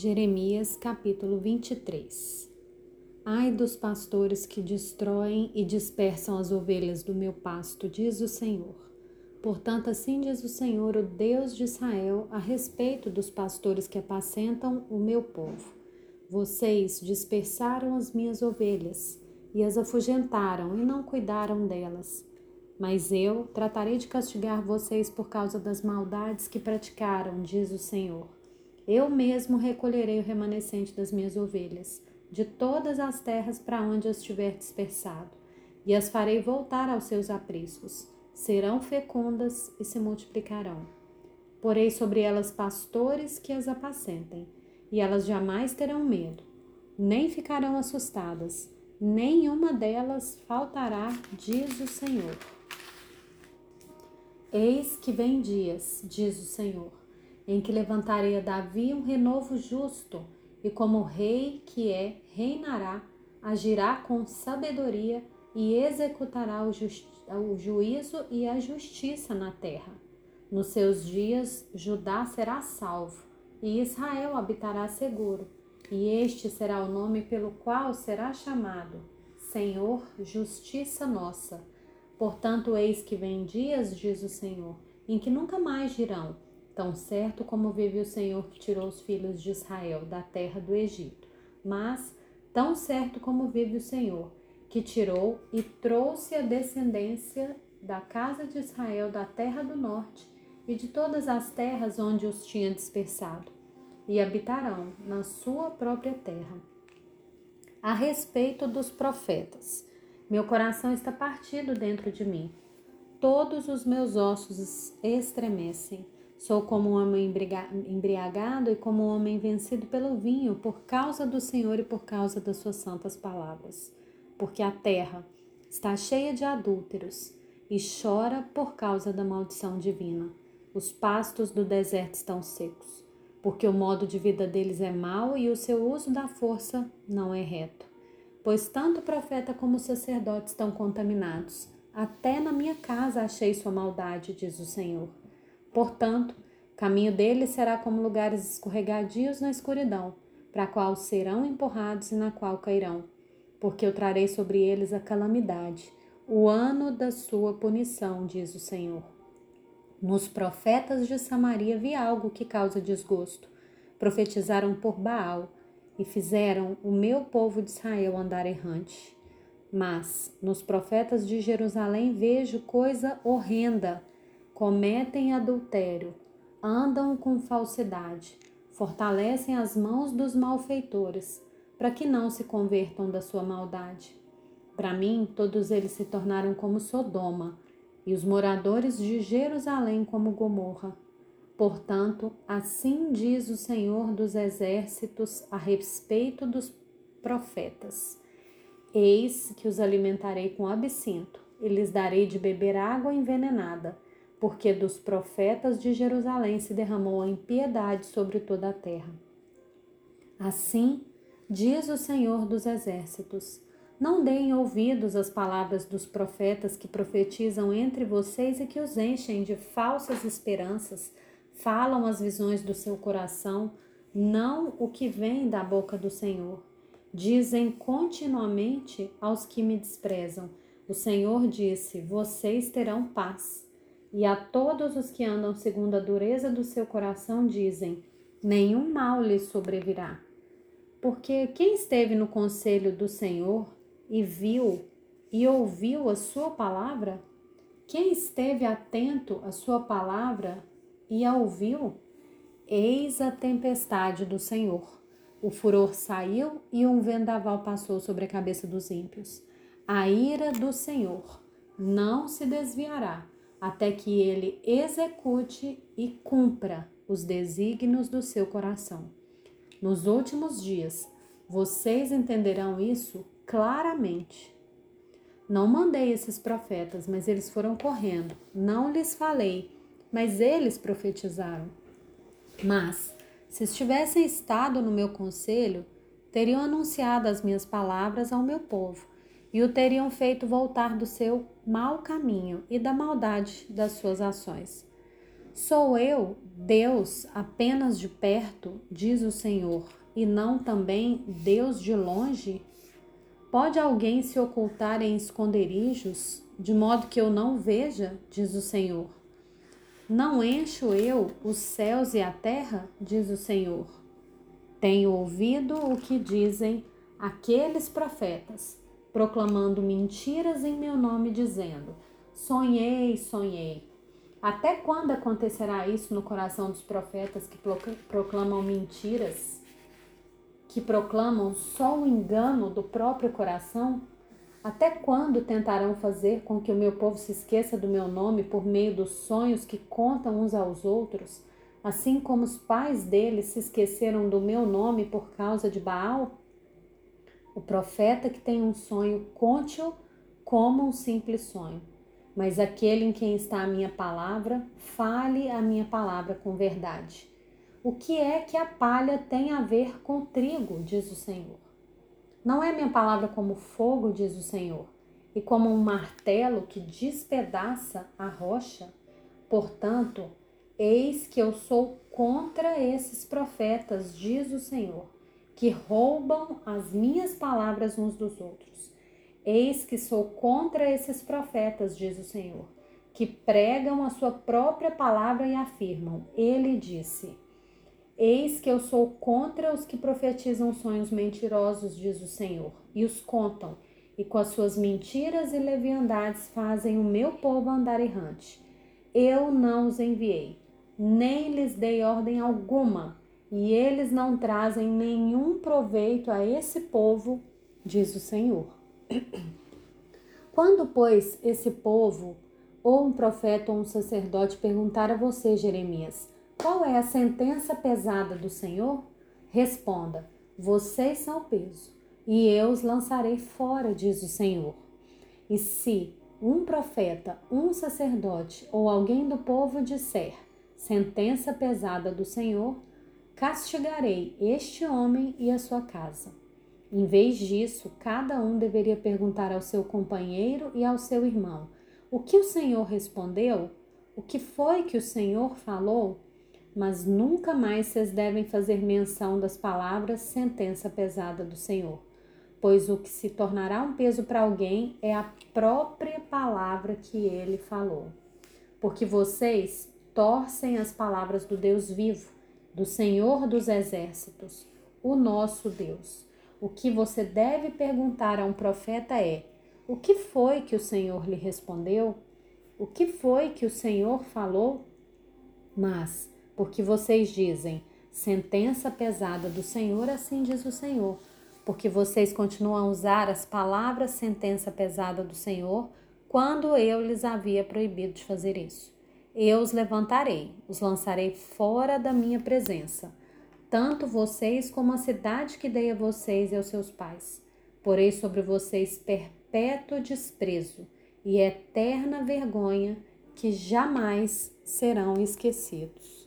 Jeremias capítulo 23 Ai dos pastores que destroem e dispersam as ovelhas do meu pasto, diz o Senhor. Portanto, assim diz o Senhor, o Deus de Israel, a respeito dos pastores que apacentam o meu povo. Vocês dispersaram as minhas ovelhas e as afugentaram e não cuidaram delas. Mas eu tratarei de castigar vocês por causa das maldades que praticaram, diz o Senhor. Eu mesmo recolherei o remanescente das minhas ovelhas, de todas as terras para onde as tiver dispersado, e as farei voltar aos seus apriscos. Serão fecundas e se multiplicarão. Porei sobre elas pastores que as apacentem, e elas jamais terão medo, nem ficarão assustadas, nenhuma delas faltará, diz o Senhor. Eis que vem dias, diz o Senhor em que levantarei a Davi um renovo justo, e como rei que é, reinará, agirá com sabedoria e executará o, o juízo e a justiça na terra. Nos seus dias, Judá será salvo, e Israel habitará seguro, e este será o nome pelo qual será chamado Senhor, justiça nossa. Portanto, eis que vem dias, diz o Senhor, em que nunca mais dirão: tão certo como vive o Senhor que tirou os filhos de Israel da terra do Egito, mas tão certo como vive o Senhor que tirou e trouxe a descendência da casa de Israel da terra do norte e de todas as terras onde os tinha dispersado, e habitarão na sua própria terra. A respeito dos profetas, meu coração está partido dentro de mim. Todos os meus ossos estremecem Sou como um homem embriagado e como um homem vencido pelo vinho, por causa do Senhor e por causa das suas santas palavras. Porque a terra está cheia de adúlteros e chora por causa da maldição divina. Os pastos do deserto estão secos, porque o modo de vida deles é mau e o seu uso da força não é reto. Pois tanto o profeta como o sacerdote estão contaminados. Até na minha casa achei sua maldade, diz o Senhor. Portanto, caminho deles será como lugares escorregadios na escuridão, para qual serão empurrados e na qual cairão, porque eu trarei sobre eles a calamidade, o ano da sua punição, diz o Senhor. Nos profetas de Samaria vi algo que causa desgosto. Profetizaram por Baal e fizeram o meu povo de Israel andar errante. Mas nos profetas de Jerusalém vejo coisa horrenda cometem adultério, andam com falsidade, fortalecem as mãos dos malfeitores, para que não se convertam da sua maldade. Para mim, todos eles se tornaram como Sodoma, e os moradores de Jerusalém como Gomorra. Portanto, assim diz o Senhor dos Exércitos a respeito dos profetas: Eis que os alimentarei com absinto, e lhes darei de beber água envenenada porque dos profetas de Jerusalém se derramou a impiedade sobre toda a terra. Assim diz o Senhor dos Exércitos: Não deem ouvidos às palavras dos profetas que profetizam entre vocês e que os enchem de falsas esperanças, falam as visões do seu coração, não o que vem da boca do Senhor. Dizem continuamente aos que me desprezam: O Senhor disse: Vocês terão paz. E a todos os que andam segundo a dureza do seu coração dizem: nenhum mal lhes sobrevirá. Porque quem esteve no conselho do Senhor e viu e ouviu a sua palavra? Quem esteve atento à sua palavra e a ouviu? Eis a tempestade do Senhor. O furor saiu e um vendaval passou sobre a cabeça dos ímpios. A ira do Senhor não se desviará até que ele execute e cumpra os desígnios do seu coração. Nos últimos dias, vocês entenderão isso claramente. Não mandei esses profetas, mas eles foram correndo. Não lhes falei, mas eles profetizaram. Mas, se estivessem estado no meu conselho, teriam anunciado as minhas palavras ao meu povo e o teriam feito voltar do seu mau caminho e da maldade das suas ações. Sou eu, Deus, apenas de perto, diz o Senhor, e não também Deus de longe? Pode alguém se ocultar em esconderijos, de modo que eu não veja, diz o Senhor? Não encho eu os céus e a terra, diz o Senhor. Tenho ouvido o que dizem aqueles profetas, proclamando mentiras em meu nome, dizendo: Sonhei, sonhei. Até quando acontecerá isso no coração dos profetas que proclamam mentiras, que proclamam só o engano do próprio coração? Até quando tentarão fazer com que o meu povo se esqueça do meu nome por meio dos sonhos que contam uns aos outros, assim como os pais deles se esqueceram do meu nome por causa de Baal? O profeta que tem um sonho, conte-o como um simples sonho. Mas aquele em quem está a minha palavra, fale a minha palavra com verdade. O que é que a palha tem a ver com o trigo, diz o Senhor? Não é minha palavra como fogo, diz o Senhor, e como um martelo que despedaça a rocha? Portanto, eis que eu sou contra esses profetas, diz o Senhor, que roubam as minhas palavras uns dos outros. Eis que sou contra esses profetas, diz o Senhor, que pregam a sua própria palavra e afirmam: Ele disse. Eis que eu sou contra os que profetizam sonhos mentirosos, diz o Senhor, e os contam, e com as suas mentiras e leviandades fazem o meu povo andar errante. Eu não os enviei, nem lhes dei ordem alguma, e eles não trazem nenhum proveito a esse povo, diz o Senhor. Quando, pois, esse povo, ou um profeta ou um sacerdote perguntar a você, Jeremias, qual é a sentença pesada do Senhor? Responda: Vocês são o peso, e eu os lançarei fora, diz o Senhor. E se um profeta, um sacerdote ou alguém do povo disser sentença pesada do Senhor, castigarei este homem e a sua casa. Em vez disso, cada um deveria perguntar ao seu companheiro e ao seu irmão: O que o Senhor respondeu? O que foi que o Senhor falou? Mas nunca mais vocês devem fazer menção das palavras sentença pesada do Senhor, pois o que se tornará um peso para alguém é a própria palavra que ele falou. Porque vocês torcem as palavras do Deus vivo, do Senhor dos exércitos, o nosso Deus o que você deve perguntar a um profeta é: o que foi que o Senhor lhe respondeu? O que foi que o Senhor falou? Mas, porque vocês dizem, sentença pesada do Senhor, assim diz o Senhor, porque vocês continuam a usar as palavras sentença pesada do Senhor, quando eu lhes havia proibido de fazer isso. Eu os levantarei, os lançarei fora da minha presença tanto vocês como a cidade que dei a vocês e aos seus pais. Porei sobre vocês perpétuo desprezo e eterna vergonha que jamais serão esquecidos.